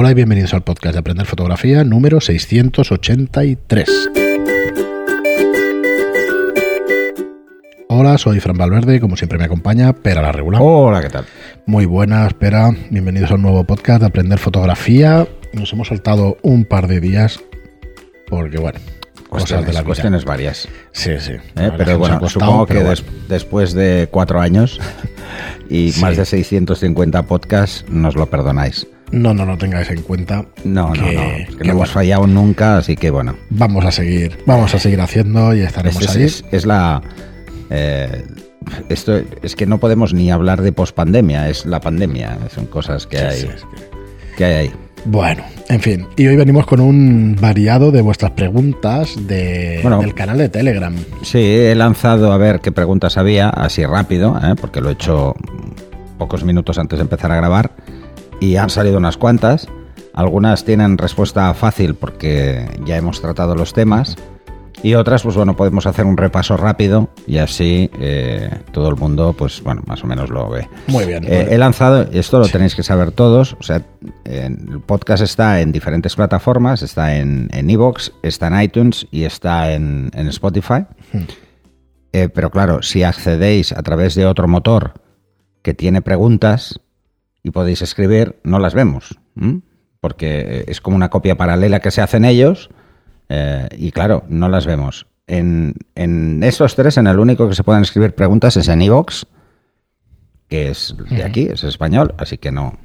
Hola y bienvenidos al podcast de Aprender Fotografía número 683. Hola, soy Fran Valverde y como siempre me acompaña Pera la Regular. Hola, ¿qué tal? Muy buenas, Pera. Bienvenidos a un nuevo podcast de Aprender Fotografía. Nos hemos saltado un par de días porque, bueno, cosas de la cuestiones varias. Sí, sí. ¿Eh? Pero bueno, supongo que después de cuatro años y más de 650 podcasts nos lo perdonáis. No, no, no tengáis en cuenta. No, no, no. Que, no hemos fallado nunca, así que bueno. Vamos a seguir, vamos a seguir haciendo y estaremos es, ahí. Es, la. Eh, esto es que no podemos ni hablar de pospandemia, es la pandemia. Son cosas que hay. que... que hay ahí. Bueno, en fin, y hoy venimos con un variado de vuestras preguntas de, del canal de Telegram. Sí, he lanzado a ver qué preguntas había, así rápido, ¿eh? porque lo he hecho pocos minutos antes de empezar a grabar, y han salido unas cuantas. Algunas tienen respuesta fácil porque ya hemos tratado los temas. Y otras, pues bueno, podemos hacer un repaso rápido y así eh, todo el mundo, pues bueno, más o menos lo ve. Muy bien. Eh, he lanzado, esto lo tenéis que saber todos, o sea, el podcast está en diferentes plataformas, está en Evox, está en iTunes y está en, Spotify. Hmm. Eh, pero claro, si accedéis a través de otro motor que tiene preguntas y podéis escribir, no las vemos, porque es como una copia paralela que se hacen ellos eh, y claro, no las vemos. En, en, estos tres, en el único que se pueden escribir preguntas es en iVox, que es de aquí, es español, así que no.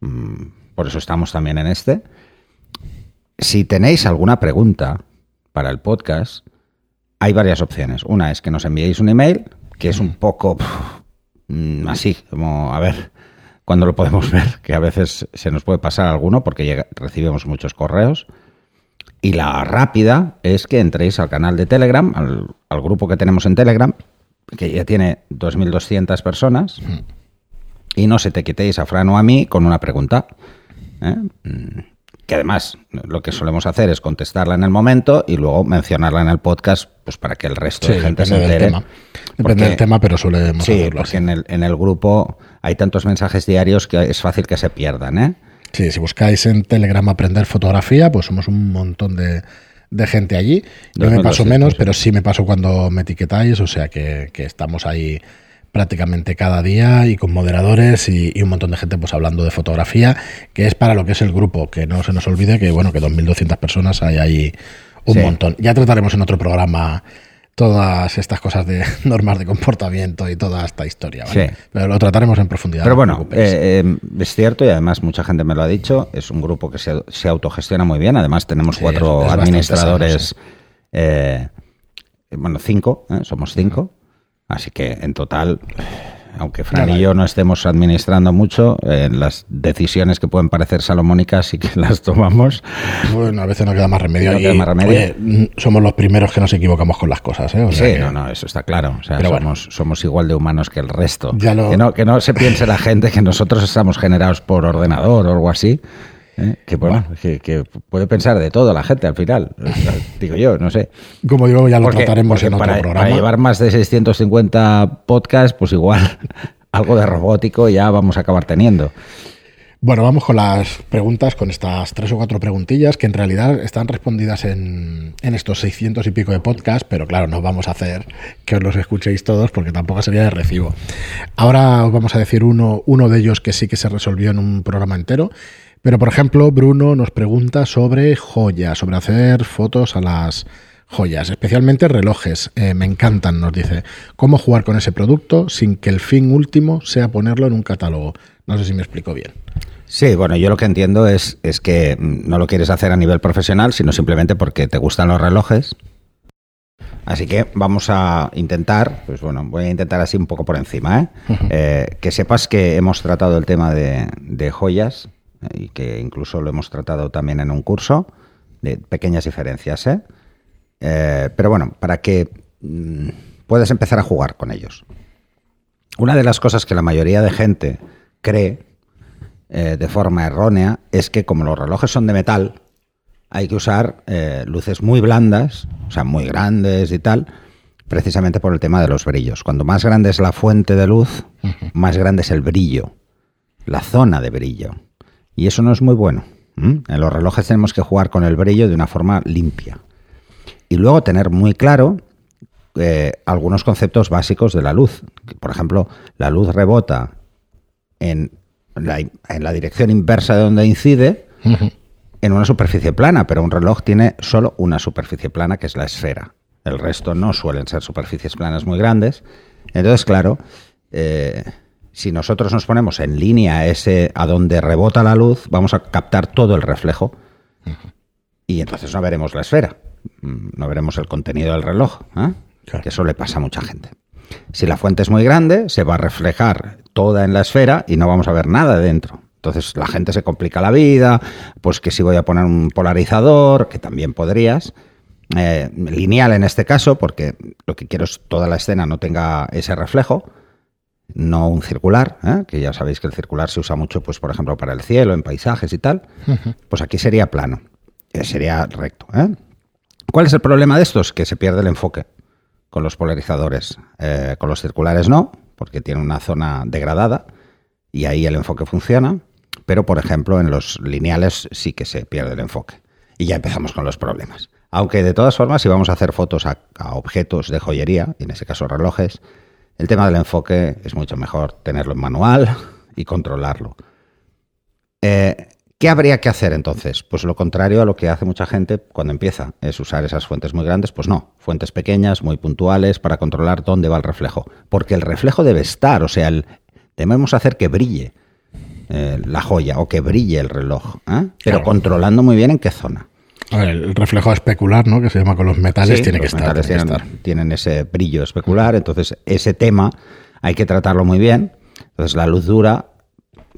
Mm, por eso estamos también en este. Si tenéis alguna pregunta para el podcast, hay varias opciones. Una es que nos enviéis un email, que es un poco mm, así, como, a ver, cuando lo podemos ver, que a veces se nos puede pasar alguno porque recibimos muchos correos. Y la rápida es que entréis al canal de Telegram, al, grupo que tenemos en Telegram, que ya tiene 2.200 personas, y no se te quitéis a Fran o a mí con una pregunta. ¿eh? Que además lo que solemos hacer es contestarla en el momento y luego mencionarla en el podcast pues para que el resto de gente se entere. Tema. Depende del tema, pero solemos sí, hacerlo porque En, el, en el grupo hay tantos mensajes diarios que es fácil que se pierdan. ¿eh? Sí, si buscáis en Telegram aprender fotografía, pues somos un montón de, gente allí. Yo me paso menos, pero sí me paso cuando me etiquetáis, o sea que, estamos ahí prácticamente cada día y con moderadores y, un montón de gente pues hablando de fotografía, que es para lo que es el grupo, que no se nos olvide que bueno, que 2.200 personas hay ahí un montón. Ya trataremos en otro programa todas estas cosas de normas de comportamiento y toda esta historia. ¿vale? Pero lo trataremos en profundidad. Pero bueno, eh, eh, es cierto y además mucha gente me lo ha dicho, es un grupo que se, autogestiona muy bien, además tenemos cuatro administradores, eh, bueno, cinco, somos cinco, así que en total aunque Fran y yo no estemos administrando mucho, eh, las decisiones que pueden parecer salomónicas sí que las tomamos. Bueno, a veces no queda más remedio. No queda más remedio. Mm, somos los primeros que nos equivocamos con las cosas. ¿eh? sí, no, no, eso está claro. O sea, somos, somos igual de humanos que el resto. Que, no, que no se piense la gente que nosotros estamos generados por ordenador o algo así. ¿eh? Que, bueno, que, puede pensar de todo la gente al final, digo yo, no sé. Como digo, ya lo trataremos en otro programa. Para llevar más de 650 podcasts, pues igual algo de robótico ya vamos a acabar teniendo. Bueno, vamos con las preguntas, con estas tres o cuatro preguntillas que en realidad están respondidas en, en estos 600 y pico de podcasts, pero claro, no vamos a hacer que os los escuchéis todos porque tampoco sería de recibo. Ahora os vamos a decir uno, uno de ellos que sí que se resolvió en un programa entero pero, por ejemplo, Bruno nos pregunta sobre joyas, sobre hacer fotos a las joyas, especialmente relojes. Eh, me encantan, nos dice. ¿Cómo jugar con ese producto sin que el fin último sea ponerlo en un catálogo? No sé si me explico bien. Sí, bueno, yo lo que entiendo es, es que no lo quieres hacer a nivel profesional, sino simplemente porque te gustan los relojes. Así que vamos a intentar, pues bueno, voy a intentar así un poco por encima, ¿eh? Eh, que sepas que hemos tratado el tema de, de joyas y que incluso lo hemos tratado también en un curso, de pequeñas diferencias. ¿eh? Eh, pero bueno, para que mm, puedas empezar a jugar con ellos. Una de las cosas que la mayoría de gente cree eh, de forma errónea es que como los relojes son de metal, hay que usar luces muy blandas, o sea, muy grandes y tal, precisamente por el tema de los brillos. Cuando más grande es la fuente de luz, más grande es el brillo, la zona de brillo. Y eso no es muy bueno. ¿Mm? En los relojes tenemos que jugar con el brillo de una forma limpia. Y luego tener muy claro eh, algunos conceptos básicos de la luz. Por ejemplo, la luz rebota en la, en la dirección inversa de donde incide en una superficie plana, pero un reloj tiene solo una superficie plana, que es la esfera. El resto no suelen ser superficies planas muy grandes. Entonces, claro, eh, si nosotros nos ponemos en línea ese a donde rebota la luz, vamos a captar todo el reflejo y entonces no veremos la esfera, mm, no veremos el contenido del reloj, ¿eh? que eso le pasa a mucha gente. Si la fuente es muy grande, se va a reflejar toda en la esfera y no vamos a ver nada dentro. Entonces la gente se complica la vida, pues que si voy a poner un polarizador, que también podrías, eh, lineal en este caso, porque lo que quiero es toda la escena no tenga ese reflejo, no un circular, ¿eh? que ya sabéis que el circular se usa mucho, pues por ejemplo, para el cielo, en paisajes y tal, pues aquí sería plano, eh, sería recto. ¿Cuál es el problema de estos? Que se pierde el enfoque con los polarizadores. con los circulares no, porque tiene una zona degradada y ahí el enfoque funciona pero por ejemplo en los lineales sí que se pierde el enfoque. Y ya empezamos con los problemas. Aunque de todas formas, si vamos a hacer fotos a, objetos de joyería, en ese caso relojes, el tema del enfoque es mucho mejor tenerlo en manual y controlarlo. Eh, ¿Qué habría que hacer entonces? Pues lo contrario a lo que hace mucha gente cuando empieza, es usar esas fuentes muy grandes. Pues no, fuentes pequeñas, muy puntuales, para controlar dónde va el reflejo. Porque el reflejo debe estar, o sea, debemos hacer que brille. Eh, la joya o que brille el reloj, ¿eh? pero controlando muy bien en qué zona. El reflejo especular, ¿no? Que se llama con los metales, tiene, que, estar, tienen, ese brillo especular, entonces ese tema hay que tratarlo muy bien. Entonces la luz dura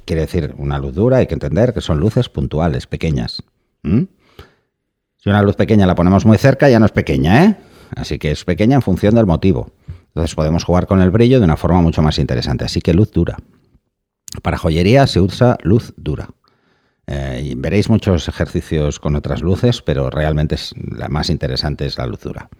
quiere decir una luz dura, hay que entender que son luces puntuales, pequeñas. Si una luz pequeña la ponemos muy cerca, ya no es pequeña, ¿eh? Así que es pequeña en función del motivo. Entonces podemos jugar con el brillo de una forma mucho más interesante. Así que luz dura. Para joyería se usa luz dura. Eh, veréis muchos ejercicios con otras luces, pero realmente la más interesante es la luz dura.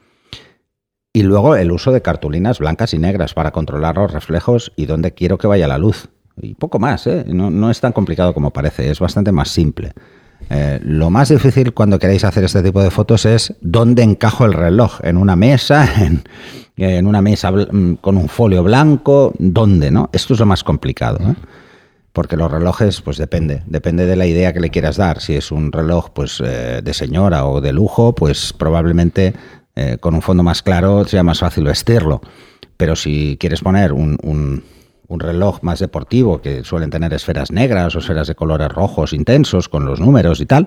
Y luego el uso de cartulinas blancas y negras para controlar los reflejos y dónde quiero que vaya la luz. Y poco más, ¿eh? no, es tan complicado como parece, es bastante más simple. Eh, lo más difícil cuando queréis hacer este tipo de fotos es dónde encajo el reloj, en una mesa, en, en una mesa mm, con un folio blanco, ¿dónde? ¿no? Esto es lo más complicado. ¿eh? Porque los relojes, pues depende, depende de la idea que le quieras dar. Si es un reloj pues eh, de señora o de lujo, pues probablemente eh, con un fondo más claro sea más fácil vestirlo. Pero si quieres poner un, reloj más deportivo, que suelen tener esferas negras o esferas de colores rojos intensos con los números y tal,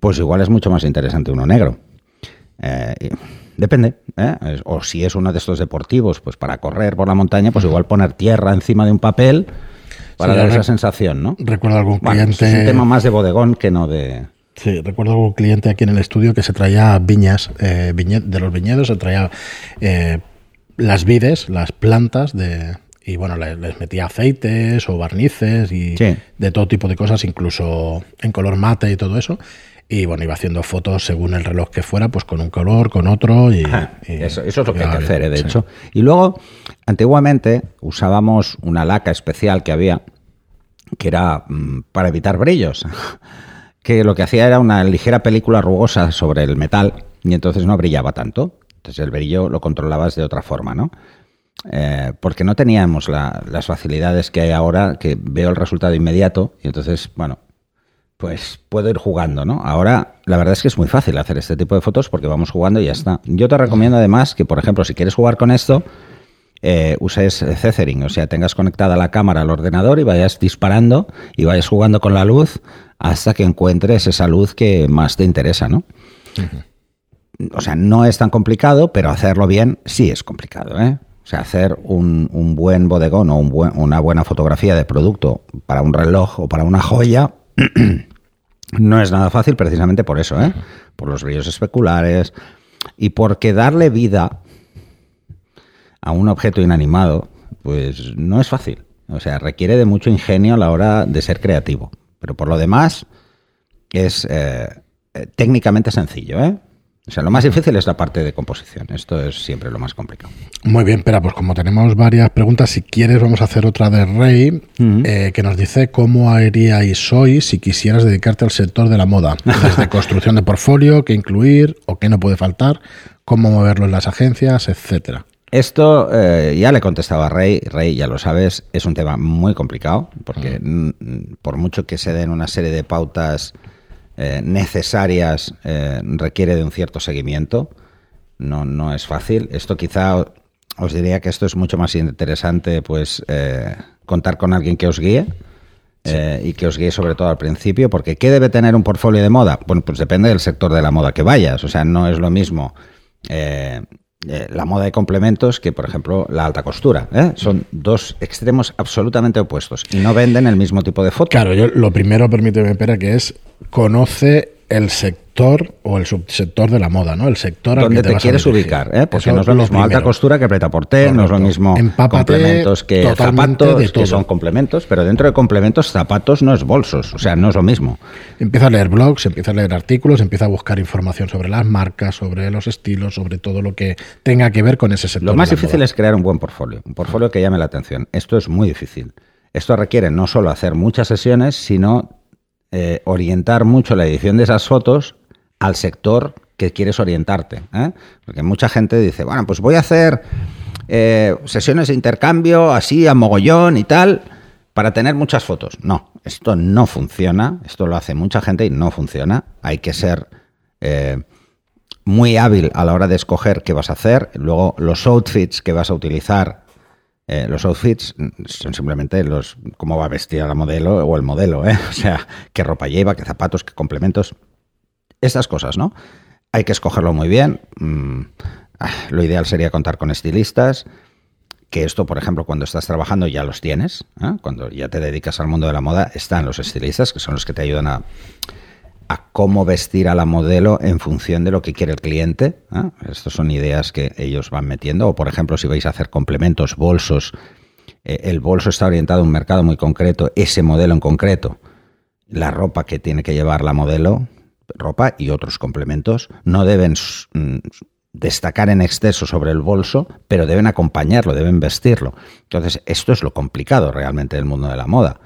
pues igual es mucho más interesante uno negro. Depende. ¿eh? O si es uno de estos deportivos, pues para correr por la montaña, pues igual poner tierra encima de un papel para dar esa sensación, ¿no? Recuerdo algún cliente. Es un tema más de bodegón que no de. Sí, recuerdo algún cliente aquí en el estudio que se traía viñas, eh, de los viñedos, se traía eh, las vides, las plantas de, y bueno, les, metía aceites o barnices y de todo tipo de cosas, incluso en color mate y todo eso y bueno, iba haciendo fotos según el reloj que fuera, pues con un color, con otro. Y, eso, es lo que hay que hacer, ¿eh? de hecho. Y luego, antiguamente usábamos una laca especial que había, que era mm, para evitar brillos, que lo que hacía era una ligera película rugosa sobre el metal y entonces no brillaba tanto. Entonces el brillo lo controlabas de otra forma, ¿no? Eh, porque no teníamos las facilidades que hay ahora, que veo el resultado inmediato y entonces, bueno, pues puedo ir jugando, ¿no? Ahora, la verdad es que es muy fácil hacer este tipo de fotos porque vamos jugando y ya está. Yo te recomiendo además que, por ejemplo, si quieres jugar con esto, eh, uses Cethering, o sea, tengas conectada la cámara al ordenador y vayas disparando y vayas jugando con la luz hasta que encuentres esa luz que más te interesa, ¿no? O sea, no es tan complicado, pero hacerlo bien sí es complicado, ¿eh? O sea, hacer un, buen bodegón o una buena fotografía de producto para un reloj o para una joya no es nada fácil precisamente por eso, ¿eh? por los brillos especulares y porque darle vida a un objeto inanimado, pues no es fácil. O sea, requiere de mucho ingenio a la hora de ser creativo. Pero por lo demás, es eh, técnicamente sencillo. ¿eh? O sea, lo más difícil es la parte de composición. Esto es siempre lo más complicado. Muy bien, pero pues como tenemos varias preguntas, si quieres vamos a hacer otra de Rey, eh, que nos dice cómo haríais hoy si quisieras dedicarte al sector de la moda, desde construcción de portfolio, qué incluir o qué no puede faltar, cómo moverlo en las agencias, etcétera. Esto eh, ya le contestaba a Rey, Rey ya lo sabes, es un tema muy complicado, porque por mucho que se den una serie de pautas eh, necesarias eh, requiere de un cierto seguimiento. No, no es fácil. Esto quizá os diría que esto es mucho más interesante, pues eh, contar con alguien que os guíe. y que os guíe sobre todo al principio, porque ¿qué debe tener un portfolio de moda? Bueno, pues depende del sector de la moda que vayas, o sea, no es lo mismo la moda de complementos que, por ejemplo, la alta costura. Son dos extremos absolutamente opuestos y no venden el mismo tipo de foto. Claro, yo lo primero, permíteme, espera, que es conoce el sector o el subsector de la moda, ¿no? El sector donde te, quieres ubicar, ¿eh? porque no es lo mismo alta costura que preta no es lo mismo complementos que zapatos, que son complementos, pero dentro de complementos zapatos no es bolsos, o sea, no es lo mismo. Empieza a leer blogs, empieza a leer artículos, empieza a buscar información sobre las marcas, sobre los estilos, sobre todo lo que tenga que ver con ese sector. Lo más difícil es crear un buen portfolio, un portfolio que llame la atención. Esto es muy difícil. Esto requiere no solo hacer muchas sesiones, sino eh, orientar mucho la edición de esas fotos al sector que quieres orientarte. ¿eh? Porque mucha gente dice, bueno, pues voy a hacer eh, sesiones de intercambio así a mogollón y tal para tener muchas fotos. No, esto no funciona, esto lo hace mucha gente y no funciona. Hay que ser muy hábil a la hora de escoger qué vas a hacer. Luego los outfits que vas a utilizar eh, los outfits son simplemente los cómo va vestida la modelo o el modelo, ¿eh? o sea, qué ropa lleva, qué zapatos, qué complementos, estas cosas, ¿no? Hay que escogerlo muy bien. Mm, ah, lo ideal sería contar con estilistas, que esto, por ejemplo, cuando estás trabajando ya los tienes, ¿eh? cuando ya te dedicas al mundo de la moda, están los estilistas, que son los que te ayudan a, a cómo vestir a la modelo en función de lo que quiere el cliente. ¿eh? Estas son ideas que ellos van metiendo. O, por ejemplo, si vais a hacer complementos, bolsos, eh, el bolso está orientado a un mercado muy concreto, ese modelo en concreto. La ropa que tiene que llevar la modelo, ropa y otros complementos, no deben mm, destacar en exceso sobre el bolso, pero deben acompañarlo, deben vestirlo. Entonces, esto es lo complicado realmente del mundo de la moda.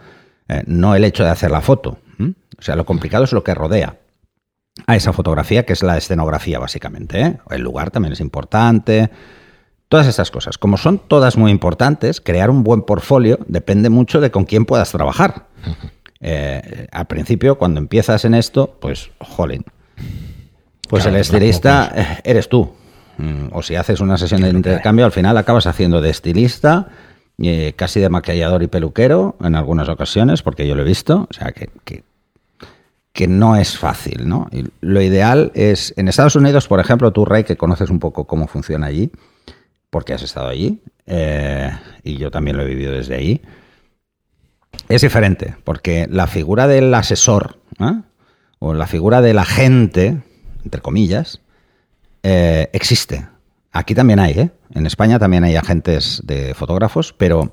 Eh, no el hecho de hacer la foto. O sea, lo complicado es lo que rodea a esa fotografía, que es la escenografía, básicamente. ¿eh? El lugar también es importante. Todas estas cosas. Como son todas muy importantes, crear un buen portfolio depende mucho de con quién puedas trabajar. Eh, al principio, cuando empiezas en esto, pues, jolín. Pues el estilista eh, eres tú. Mm, o si haces una sesión de intercambio, al final acabas haciendo de estilista, casi de maquillador y peluquero en algunas ocasiones, porque yo lo he visto. O sea, que, que que no es fácil, ¿no? lo ideal es, en Estados Unidos, por ejemplo, tú, Rey, que conoces un poco cómo funciona allí, porque has estado allí, eh, y yo también lo he vivido desde ahí, es diferente, porque la figura del asesor, ¿eh? o la figura del agente, entre comillas, eh, existe. Aquí también hay, ¿eh? En España también hay agentes de fotógrafos, pero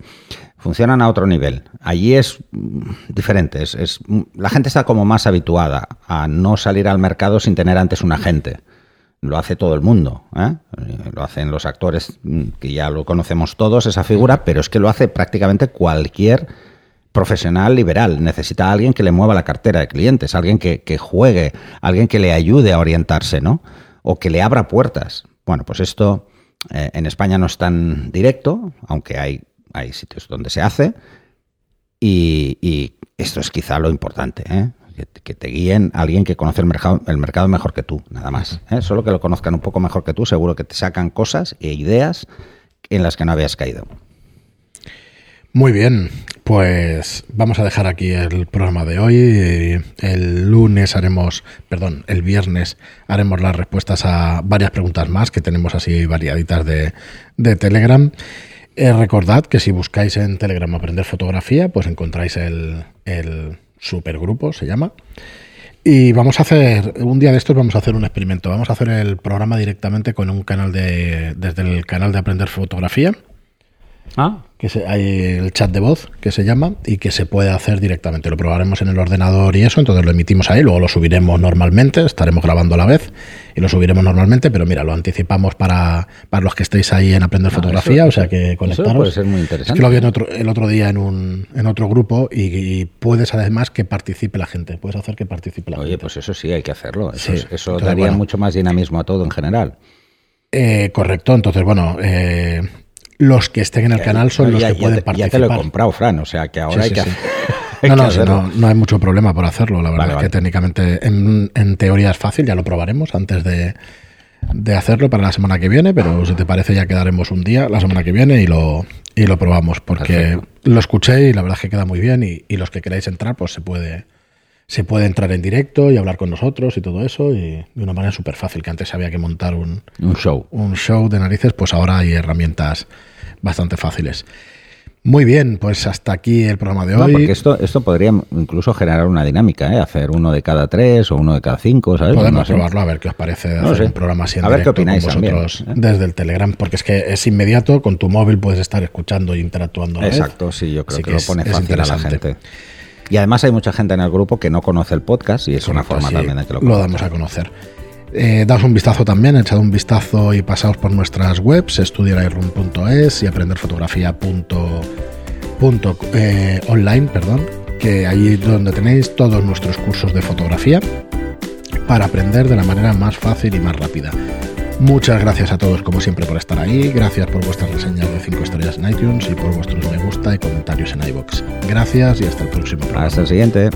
funcionan a otro nivel. Allí es mm, diferente. Es, mm, la gente está como más habituada a no salir al mercado sin tener antes un agente. Lo hace todo el mundo. ¿eh? Lo hacen los actores, mm, que ya lo conocemos todos, esa figura, pero es que lo hace prácticamente cualquier profesional liberal. Necesita a alguien que le mueva la cartera de clientes, alguien que, juegue, alguien que le ayude a orientarse, ¿no? O que le abra puertas. Bueno, pues esto eh, en España no es tan directo, aunque hay hay sitios donde se hace y, esto es quizá lo importante, ¿eh? que, te guíen alguien que conoce el mercado, el mercado mejor que tú, nada más. ¿eh? Solo que lo conozcan un poco mejor que tú, seguro que te sacan cosas e ideas en las que no habías caído. Muy bien, pues vamos a dejar aquí el programa de hoy. El lunes haremos, perdón, el viernes haremos las respuestas a varias preguntas más que tenemos así variaditas de, de Telegram. Eh, recordad que si buscáis en Telegram aprender fotografía, pues encontráis el, el supergrupo, se llama. Y vamos a hacer, un día de estos vamos a hacer un experimento. Vamos a hacer el programa directamente con un canal de, desde el canal de aprender fotografía. Ah, que se- hay el chat de voz que se llama y que se puede hacer directamente. Lo probaremos en el ordenador y eso, entonces lo emitimos ahí, luego lo subiremos normalmente, estaremos grabando a la vez y lo subiremos normalmente, pero mira, lo anticipamos para, para los que estéis ahí en Aprender Ah, Fotografía, eso- o sea que conectaros. puede ser muy Es interesante. que lo vi en otro, el otro día en, un, en otro grupo y, y puedes además que participe la gente, puedes hacer que participe la Oye, gente. pues eso sí, hay que hacerlo. Eso, Sí. es- eso Entonces, daría bueno. mucho más dinamismo a todo en general. Eh, correcto, entonces bueno, eh, los que estén en el canal son los ya, que ya pueden ya participar. te lo he comprado, Fran, o sea que ahora Sí, hay sí, que No, que no, no, no hay mucho problema por hacerlo. La verdad Vale, es vale. que técnicamente, en, en teoría es fácil, ya lo probaremos antes de, de hacerlo para la semana que viene, pero si te parece ya quedaremos un día la semana que viene y lo, y lo probamos, porque Perfecto. lo escuché y la verdad es que queda muy bien y, y los que queráis entrar, pues se puede, se puede entrar en directo y hablar con nosotros y todo eso y de una manera súper fácil, que antes había que montar un, Un show. un show de narices, pues ahora hay herramientas bastante fáciles. Muy bien, pues hasta aquí el programa de No, hoy. porque esto, esto podría incluso generar una dinámica, ¿eh? Hacer uno de cada tres o uno de cada cinco, ¿sabes? Podemos No sé. probarlo a ver qué os parece No hacer sé. un programa así en A ver qué opináis con también, vosotros ¿eh? desde el Telegram, porque es que es inmediato, con tu móvil puedes estar escuchando e interactuando. vez. Exacto, sí, yo creo Así que, lo es- pone fácil a la gente. Y además hay mucha gente en el grupo que no conoce el podcast y es una forma sí, también de que lo lo damos a conocer. Eh, daos un vistazo también, echad un vistazo y pasaos por nuestras webs, estudialightroom.es y aprenderfotografía.online, perdón, que ahí es donde tenéis todos nuestros cursos de fotografía para aprender de la manera más fácil y más rápida. Muchas gracias a todos, como siempre, por estar ahí. Gracias por vuestras reseñas de 5 estrellas en iTunes y por vuestros me gusta y comentarios en iBox. Gracias y hasta el próximo programa. Hasta el siguiente.